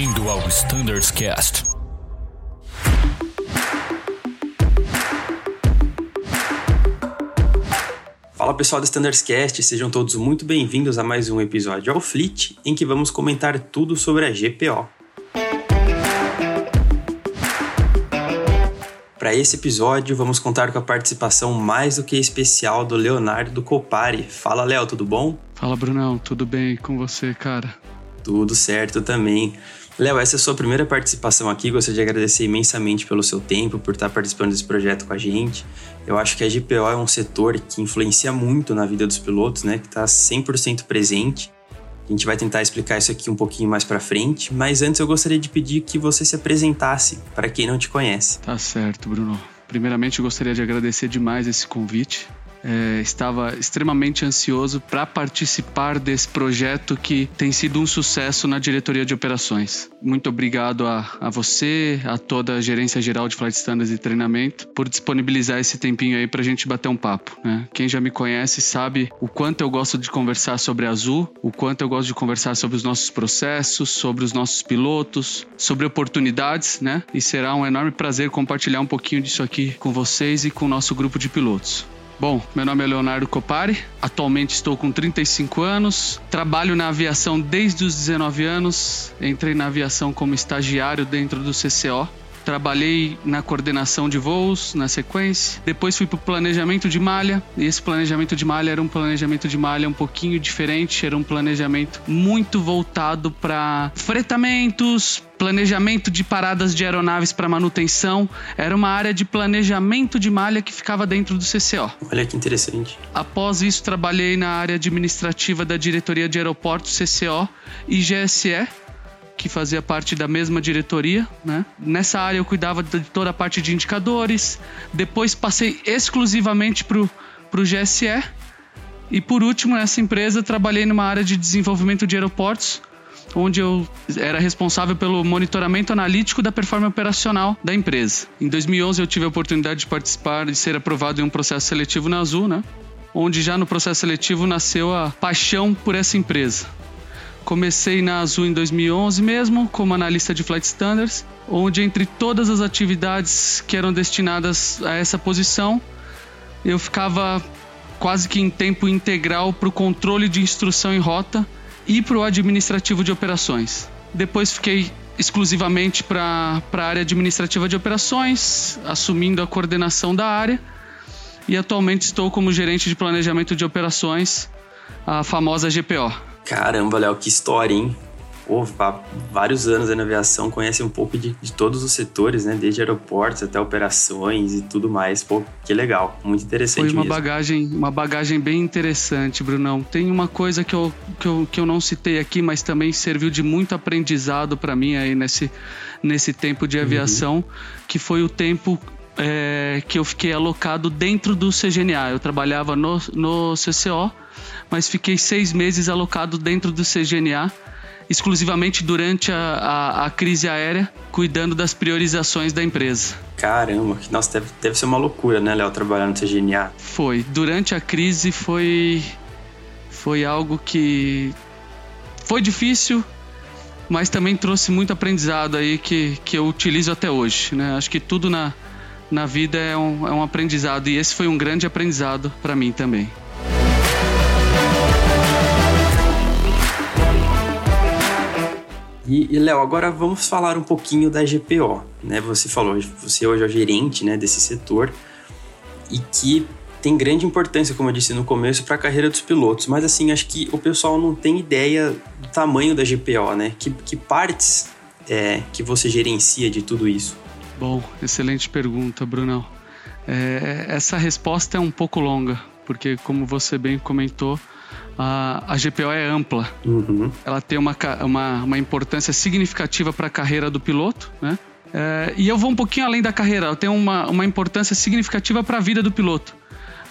Bem-vindo ao Standards Cast. Fala pessoal do Standards Cast, sejam todos muito bem-vindos a mais um episódio ao Fleet, em que vamos comentar tudo sobre a GPO. Para esse episódio, vamos contar com a participação mais do que especial do Leonardo Copari. Fala, Léo, tudo bom? Fala, Brunão, tudo bem com você, cara? Tudo certo também. Léo, essa é a sua primeira participação aqui. Gostaria de agradecer imensamente pelo seu tempo, por estar participando desse projeto com a gente. Eu acho que a GPO é um setor que influencia muito na vida dos pilotos, né? Que está 100% presente. A gente vai tentar explicar isso aqui um pouquinho mais para frente, mas antes eu gostaria de pedir que você se apresentasse para quem não te conhece. Tá certo, Bruno. Primeiramente, eu gostaria de agradecer demais esse convite. É, estava extremamente ansioso para participar desse projeto que tem sido um sucesso na diretoria de operações. Muito obrigado a, a você, a toda a gerência geral de Flight Standards e treinamento por disponibilizar esse tempinho aí para a gente bater um papo. Né? Quem já me conhece sabe o quanto eu gosto de conversar sobre Azul, o quanto eu gosto de conversar sobre os nossos processos, sobre os nossos pilotos, sobre oportunidades, né? E será um enorme prazer compartilhar um pouquinho disso aqui com vocês e com o nosso grupo de pilotos. Bom, meu nome é Leonardo Copari, atualmente estou com 35 anos, trabalho na aviação desde os 19 anos, entrei na aviação como estagiário dentro do CCO, trabalhei na coordenação de voos, na sequência. Depois fui para o planejamento de malha. E esse planejamento de malha era um planejamento de malha um pouquinho diferente. Era um planejamento muito voltado para fretamentos, planejamento de paradas de aeronaves para manutenção. Era uma área de planejamento de malha que ficava dentro do CCO. Olha que interessante. Após isso, trabalhei na área administrativa da diretoria de aeroportos CCO e GSE, que fazia parte da mesma diretoria, né? Nessa área eu cuidava de toda a parte de indicadores. Depois passei exclusivamente para o GSE. E por último, nessa empresa, trabalhei numa área de desenvolvimento de aeroportos, onde eu era responsável pelo monitoramento analítico da performance operacional da empresa. Em 2011 eu tive a oportunidade de participar e ser aprovado em um processo seletivo na Azul, né? Onde já no processo seletivo nasceu a paixão por essa empresa. Comecei na Azul em 2011 mesmo, como analista de Flight Standards, onde entre todas as atividades que eram destinadas a essa posição, eu ficava quase que em tempo integral para o controle de instrução em rota e para o administrativo de operações. Depois fiquei exclusivamente para a área administrativa de operações, assumindo a coordenação da área, e atualmente estou como gerente de planejamento de operações, a famosa GPO. Caramba, Léo, que história, hein? Pô, vários anos aí na aviação, conhece um pouco de, de, todos os setores, né? Desde aeroportos até operações e tudo mais. Pô, que legal, muito interessante Foi uma mesmo. bagagem, uma bagagem bem interessante, Brunão. Tem uma coisa que eu, que eu, que eu não citei aqui, mas também serviu de muito aprendizado para mim aí nesse, nesse tempo de aviação, uhum. que foi o tempo é, que eu fiquei alocado dentro do CGNA. Eu trabalhava no, no CCO, mas fiquei seis meses alocado dentro do CGNA, exclusivamente durante a, a, a crise aérea, cuidando das priorizações da empresa. Caramba, nossa, deve, deve ser uma loucura, né, Léo, trabalhar no CGNA? Foi. Durante a crise foi, foi algo que foi difícil, mas também trouxe muito aprendizado aí que, que eu utilizo até hoje, né? Acho que tudo na, na vida é um, é um aprendizado e esse foi um grande aprendizado para mim também. E, e Léo, agora vamos falar um pouquinho da GPO, né? Você falou, você hoje é o gerente, né, desse setor e que tem grande importância, como eu disse no começo, para a carreira dos pilotos. Mas assim, acho que o pessoal não tem ideia do tamanho da GPO, né? Que, que partes é, que você gerencia de tudo isso? Bom, excelente pergunta, Brunão. É, essa resposta é um pouco longa, porque como você bem comentou, a, a GPO é ampla. Uhum. Ela tem uma, uma, uma importância significativa para a carreira do piloto, né? É, e eu vou um pouquinho além da carreira, ela tem uma, uma importância significativa para a vida do piloto.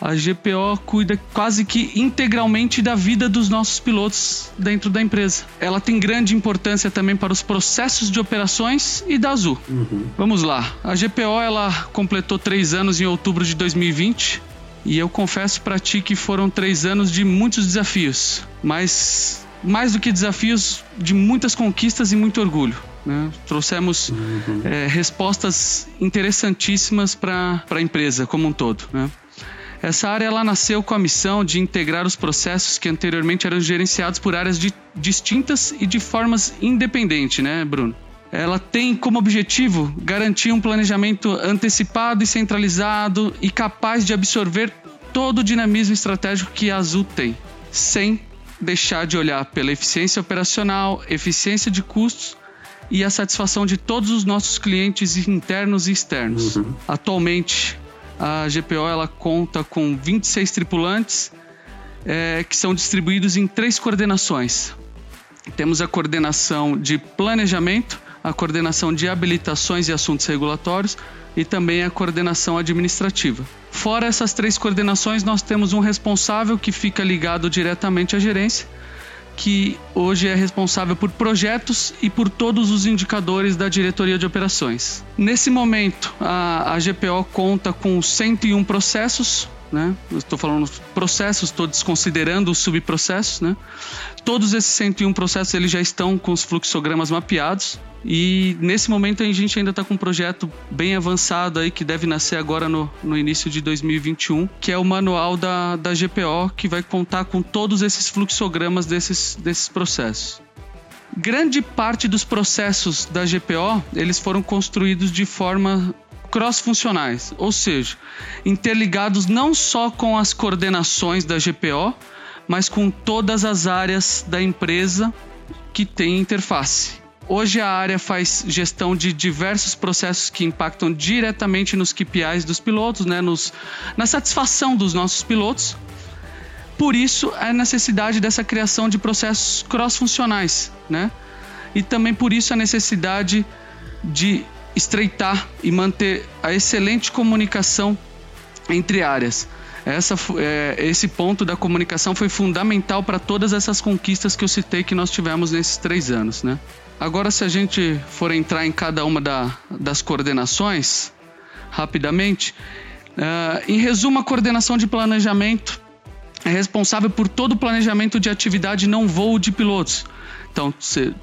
A GPO cuida quase que integralmente da vida dos nossos pilotos dentro da empresa. Ela tem grande importância também para os processos de operações e da Azul. Uhum. Vamos lá. A GPO ela completou três anos em outubro de 2020 e eu confesso para ti que foram três anos de muitos desafios, mas mais do que desafios, de muitas conquistas e muito orgulho. Né? Trouxemos uhum. é, respostas interessantíssimas para a empresa como um todo. Né? Essa área ela nasceu com a missão de integrar os processos que anteriormente eram gerenciados por áreas de, distintas e de formas independentes, né, Bruno? Ela tem como objetivo garantir um planejamento antecipado e centralizado e capaz de absorver todo o dinamismo estratégico que a Azul tem, sem deixar de olhar pela eficiência operacional, eficiência de custos e a satisfação de todos os nossos clientes internos e externos. Uhum. Atualmente, a GPO ela conta com 26 tripulantes é, que são distribuídos em três coordenações. Temos a coordenação de planejamento, a coordenação de habilitações e assuntos regulatórios e também a coordenação administrativa. Fora essas três coordenações, nós temos um responsável que fica ligado diretamente à gerência, que hoje é responsável por projetos e por todos os indicadores da diretoria de operações. Nesse momento, a, a GPO conta com 101 processos, né? Estou falando processos, estou desconsiderando os subprocessos, né? Todos esses 101 processos eles já estão com os fluxogramas mapeados. E nesse momento a gente ainda está com um projeto bem avançado aí que deve nascer agora no, no início de 2021, que é o manual da, da GPO, que vai contar com todos esses fluxogramas desses, desses processos. Grande parte dos processos da GPO eles foram construídos de forma cross-funcionais, ou seja, interligados não só com as coordenações da GPO, mas com todas as áreas da empresa que tem interface. Hoje a área faz gestão de diversos processos que impactam diretamente nos KPIs dos pilotos, né, nos, na satisfação dos nossos pilotos. Por isso a necessidade dessa criação de processos cross-funcionais, né? E também por isso a necessidade de estreitar e manter a excelente comunicação entre áreas. Essa, é, esse ponto da comunicação foi fundamental para todas essas conquistas que eu citei que nós tivemos nesses três anos, né? Agora, se a gente for entrar em cada uma da, das coordenações, rapidamente, uh, em resumo, a coordenação de planejamento é responsável por todo o planejamento de atividade não voo de pilotos. Então,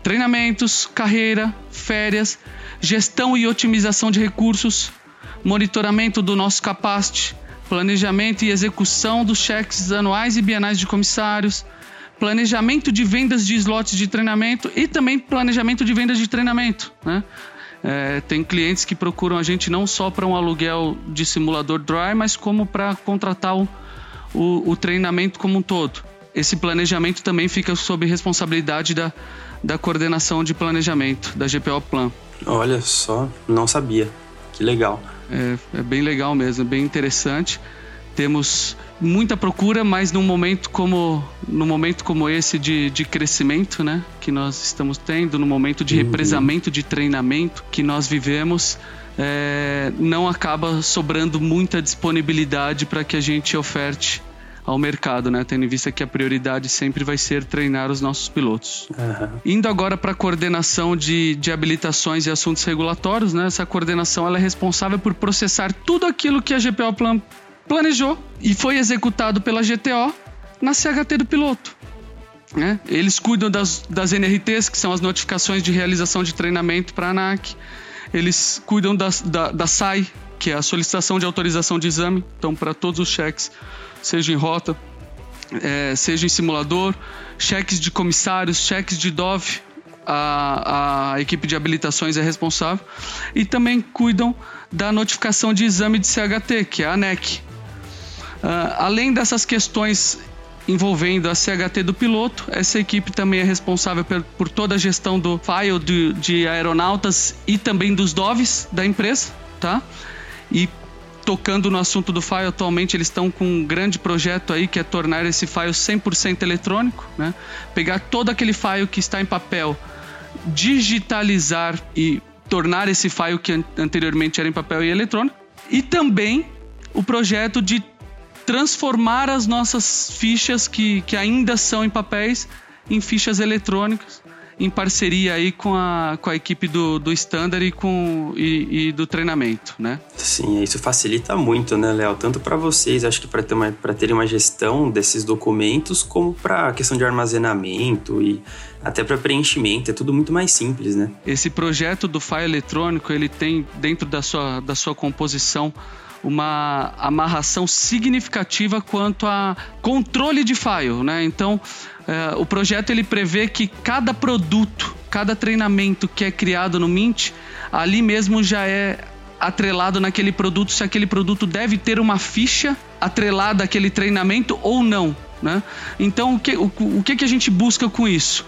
treinamentos, carreira, férias, gestão e otimização de recursos, monitoramento do nosso capacity, planejamento e execução dos cheques anuais e bienais de comissários, planejamento de vendas de slots de treinamento e também planejamento de vendas de treinamento. Né? É, tem clientes que procuram a gente não só para um aluguel de simulador dry, mas como para contratar o, o, o, treinamento como um todo. Esse planejamento também fica sob responsabilidade da, da coordenação de planejamento, da GPO Plan. Olha só, não sabia. Que legal. É, é bem legal mesmo, é bem interessante. Temos muita procura, mas num momento como no momento como esse de, de crescimento, né, que nós estamos tendo, no momento de uhum. represamento de treinamento que nós vivemos, é, não acaba sobrando muita disponibilidade para que a gente oferte ao mercado, né? Tendo em vista que a prioridade sempre vai ser treinar os nossos pilotos. Uhum. Indo agora para a coordenação de, de habilitações e assuntos regulatórios, né? Essa coordenação ela é responsável por processar tudo aquilo que a GPO Plan planejou e foi executado pela GTO na CHT do piloto. Né? Eles cuidam das, das NRTs, que são as notificações de realização de treinamento para a ANAC. Eles cuidam das, da, da SAI, que é a solicitação de autorização de exame. Então, para todos os cheques, seja em rota, é, seja em simulador, cheques de comissários, cheques de DOV, a, a equipe de habilitações é responsável. E também cuidam da notificação de exame de CHT, que é a ANEC, Uh, além dessas questões envolvendo a CHT do piloto, essa equipe também é responsável por, por toda a gestão do file de, de aeronautas e também dos DOVs da empresa, tá? E tocando no assunto do file, atualmente eles estão com um grande projeto aí que é tornar esse file 100% eletrônico, né? Pegar todo aquele file que está em papel, digitalizar e tornar esse file que anteriormente era em papel e eletrônico. E também o projeto de transformar as nossas fichas que, que ainda são em papéis em fichas eletrônicas em parceria aí com a, com a equipe do, do Standard e, com, e, e do treinamento, né? Sim, isso facilita muito, né, Léo? Tanto para vocês, acho que para ter uma, terem uma gestão desses documentos, como para a questão de armazenamento e até para preenchimento, é tudo muito mais simples, né? Esse projeto do file eletrônico, ele tem dentro da sua, da sua composição uma amarração significativa quanto a controle de file, né? Então, é, o projeto ele prevê que cada produto, cada treinamento que é criado no Mint, ali mesmo já é atrelado naquele produto se aquele produto deve ter uma ficha atrelada àquele treinamento ou não, né? Então, o que, o, o que, que a gente busca com isso?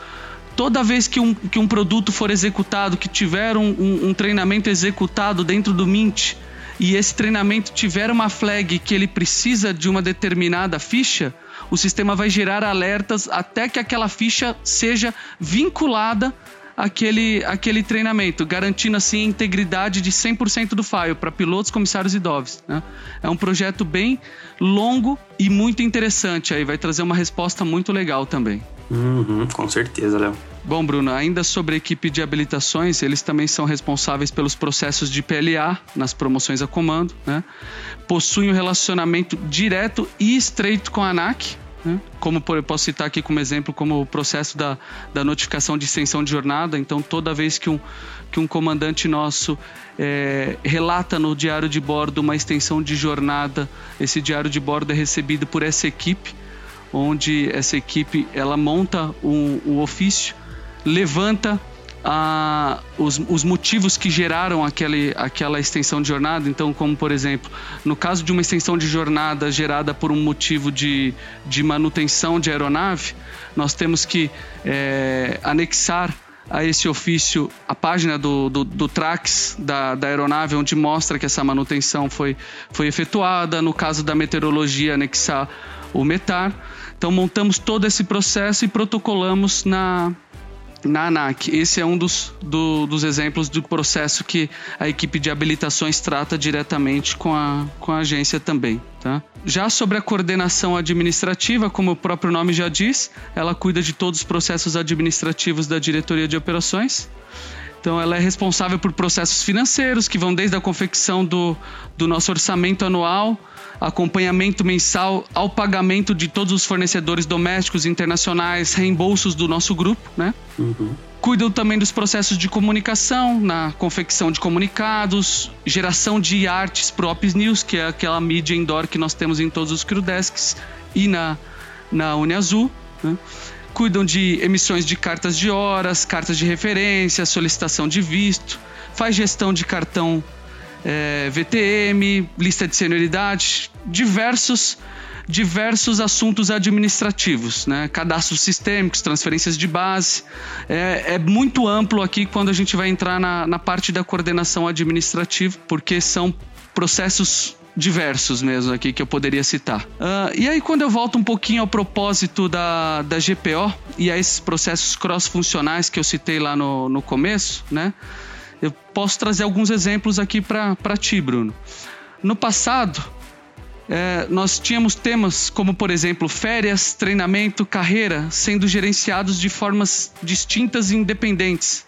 toda vez que um, que um produto for executado, que tiver um, um, um, treinamento executado dentro do Mint, e esse treinamento tiver uma flag que ele precisa de uma determinada ficha, o sistema vai gerar alertas até que aquela ficha seja vinculada àquele, àquele treinamento, garantindo assim a integridade de 100% do file para pilotos, comissários e DOVs. Né? É um projeto bem longo e muito interessante aí, vai trazer uma resposta muito legal também. Uhum, com certeza, Léo. Bom, Bruno, ainda sobre a equipe de habilitações, eles também são responsáveis pelos processos de PLA nas promoções a comando, né? Possuem um relacionamento direto e estreito com a ANAC, né? Como eu posso citar aqui como exemplo, como o processo da, da notificação de extensão de jornada. Então, toda vez que um, que um comandante nosso é, relata no diário de bordo uma extensão de jornada, esse diário de bordo é recebido por essa equipe onde essa equipe ela monta o, o ofício, levanta os, os, motivos que geraram aquele, aquela extensão de jornada. Então, como por exemplo, no caso de uma extensão de jornada gerada por um motivo de, de manutenção de aeronave, nós temos que é, anexar a esse ofício a página do, do, do TRAX da, da, aeronave, onde mostra que essa manutenção foi, foi efetuada. No caso da meteorologia, anexar o METAR. Então montamos todo esse processo e protocolamos na, na ANAC. Esse é um dos, do, dos exemplos do processo que a equipe de habilitações trata diretamente com a, com a agência também. Tá? Já sobre a coordenação administrativa, como o próprio nome já diz, ela cuida de todos os processos administrativos da diretoria de operações. Então, ela é responsável por processos financeiros que vão desde a confecção do, do nosso orçamento anual acompanhamento mensal ao pagamento de todos os fornecedores domésticos e internacionais, reembolsos do nosso grupo, né? Uhum. Cuidam também dos processos de comunicação, na confecção de comunicados, geração de artes pro Ops News, que é aquela mídia indoor que nós temos em todos os crewdesks, e na, na Uniazul, né? Cuidam de emissões de cartas de horas, cartas de referência, solicitação de visto, faz gestão de cartão é, VTM, lista de senioridade, diversos diversos assuntos administrativos, né? cadastros sistêmicos, transferências de base. É, é, muito amplo aqui quando a gente vai entrar na, na parte da coordenação administrativa, porque são processos diversos mesmo aqui que eu poderia citar. Uh, e aí, quando eu volto um pouquinho ao propósito da, da GPO e a esses processos cross-funcionais que eu citei lá no, no começo, né? Eu posso trazer alguns exemplos aqui para ti, Bruno. No passado, é, nós tínhamos temas como, por exemplo, férias, treinamento, carreira, sendo gerenciados de formas distintas e independentes,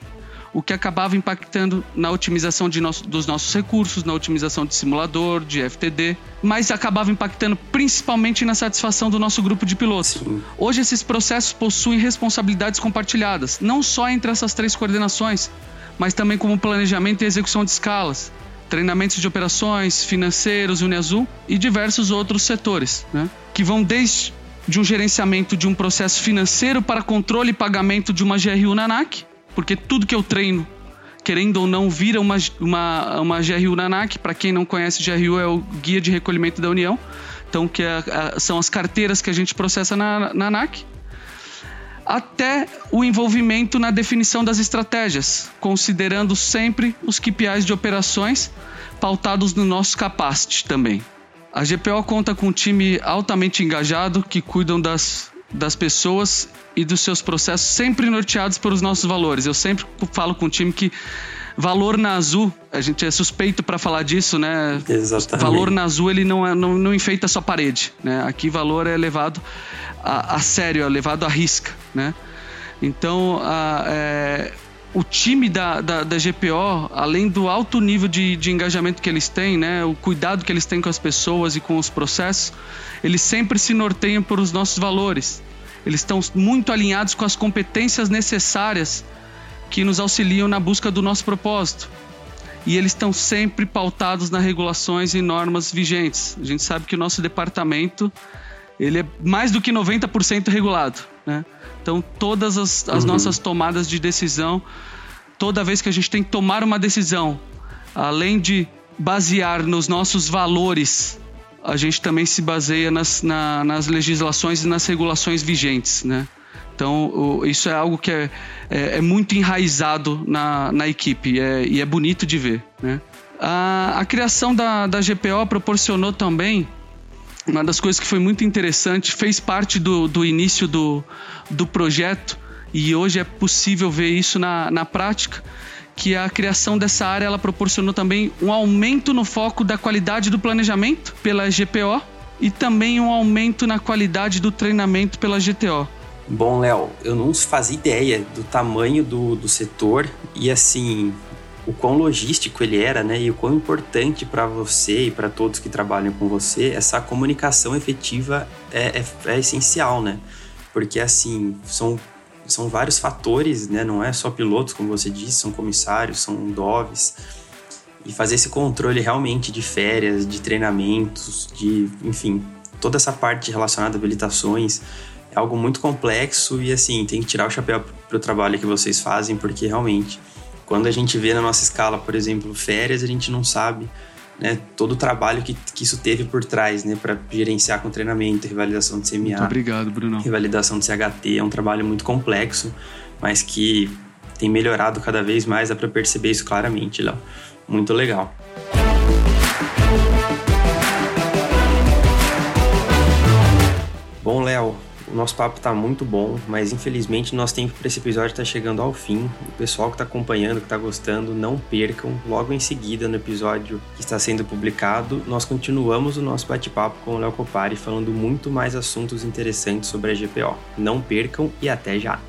o que acabava impactando na otimização nosso, dos nossos recursos, na otimização de simulador, de FTD, mas acabava impactando principalmente na satisfação do nosso grupo de pilotos. Sim. Hoje, esses processos possuem responsabilidades compartilhadas, não só entre essas três coordenações, mas também como planejamento e execução de escalas, treinamentos de operações, financeiros, Uniazul e diversos outros setores, né? que vão desde de um gerenciamento de um processo financeiro para controle e pagamento de uma GRU na ANAC, porque tudo que eu treino, querendo ou não, vira uma, uma, uma GRU na ANAC. Para quem não conhece, GRU é o Guia de Recolhimento da União. Então, que é, são as carteiras que a gente processa na, na até o envolvimento na definição das estratégias, considerando sempre os KPIs de operações pautados no nosso capacity também. A GPO conta com um time altamente engajado que cuidam das, das pessoas e dos seus processos sempre norteados pelos nossos valores. Eu sempre falo com o time que valor na Azul, a gente é suspeito para falar disso, né? Exatamente. Valor na Azul ele não, é, não, não enfeita só parede, né? Aqui valor é levado a, a sério, é levado à risca, né? Então, a, é, o time da, da, da, GPO, além do alto nível de, de engajamento que eles têm, né, o cuidado que eles têm com as pessoas e com os processos, eles sempre se norteiam por os nossos valores. Eles estão muito alinhados com as competências necessárias que nos auxiliam na busca do nosso propósito. E eles estão sempre pautados nas regulações e normas vigentes. A gente sabe que o nosso departamento ele é mais do que 90% regulado. Né? Então, todas as, as uhum. nossas tomadas de decisão, toda vez que a gente tem que tomar uma decisão, além de basear nos nossos valores a gente também se baseia nas, na, nas legislações e nas regulações vigentes, né? Então, o, isso é algo que é, é, é muito enraizado na, na equipe é, e é bonito de ver, né? A, a criação da, da GPO proporcionou também uma das coisas que foi muito interessante, fez parte do, do início do, do projeto e hoje é possível ver isso na, na prática, que a criação dessa área ela proporcionou também um aumento no foco da qualidade do planejamento pela GPO e também um aumento na qualidade do treinamento pela GTO. Bom, Léo, eu não fazia ideia do tamanho do, do setor e assim o quão logístico ele era, né? E o quão importante para você e para todos que trabalham com você essa comunicação efetiva é, é, é essencial, né? Porque assim são são vários fatores, né? Não é só pilotos, como você disse, são comissários, são doves. E fazer esse controle realmente de férias, de treinamentos, de, enfim, toda essa parte relacionada a habilitações é algo muito complexo e assim, tem que tirar o chapéu para o trabalho que vocês fazem, porque realmente, quando a gente vê na nossa escala, por exemplo, férias, a gente não sabe né, todo o trabalho que, que isso teve por trás, né, para gerenciar com treinamento, revalidação de CMA. Muito obrigado, Bruno. Revalidação de CHT é um trabalho muito complexo, mas que tem melhorado cada vez mais, dá para perceber isso claramente, Léo. Muito legal. Bom, Léo, o nosso papo está muito bom, mas infelizmente nosso tempo para esse episódio está chegando ao fim. O pessoal que está acompanhando, que está gostando, não percam. Logo em seguida, no episódio que está sendo publicado, nós continuamos o nosso bate-papo com o Léo Copari, falando muito mais assuntos interessantes sobre a GPO. Não percam e até já!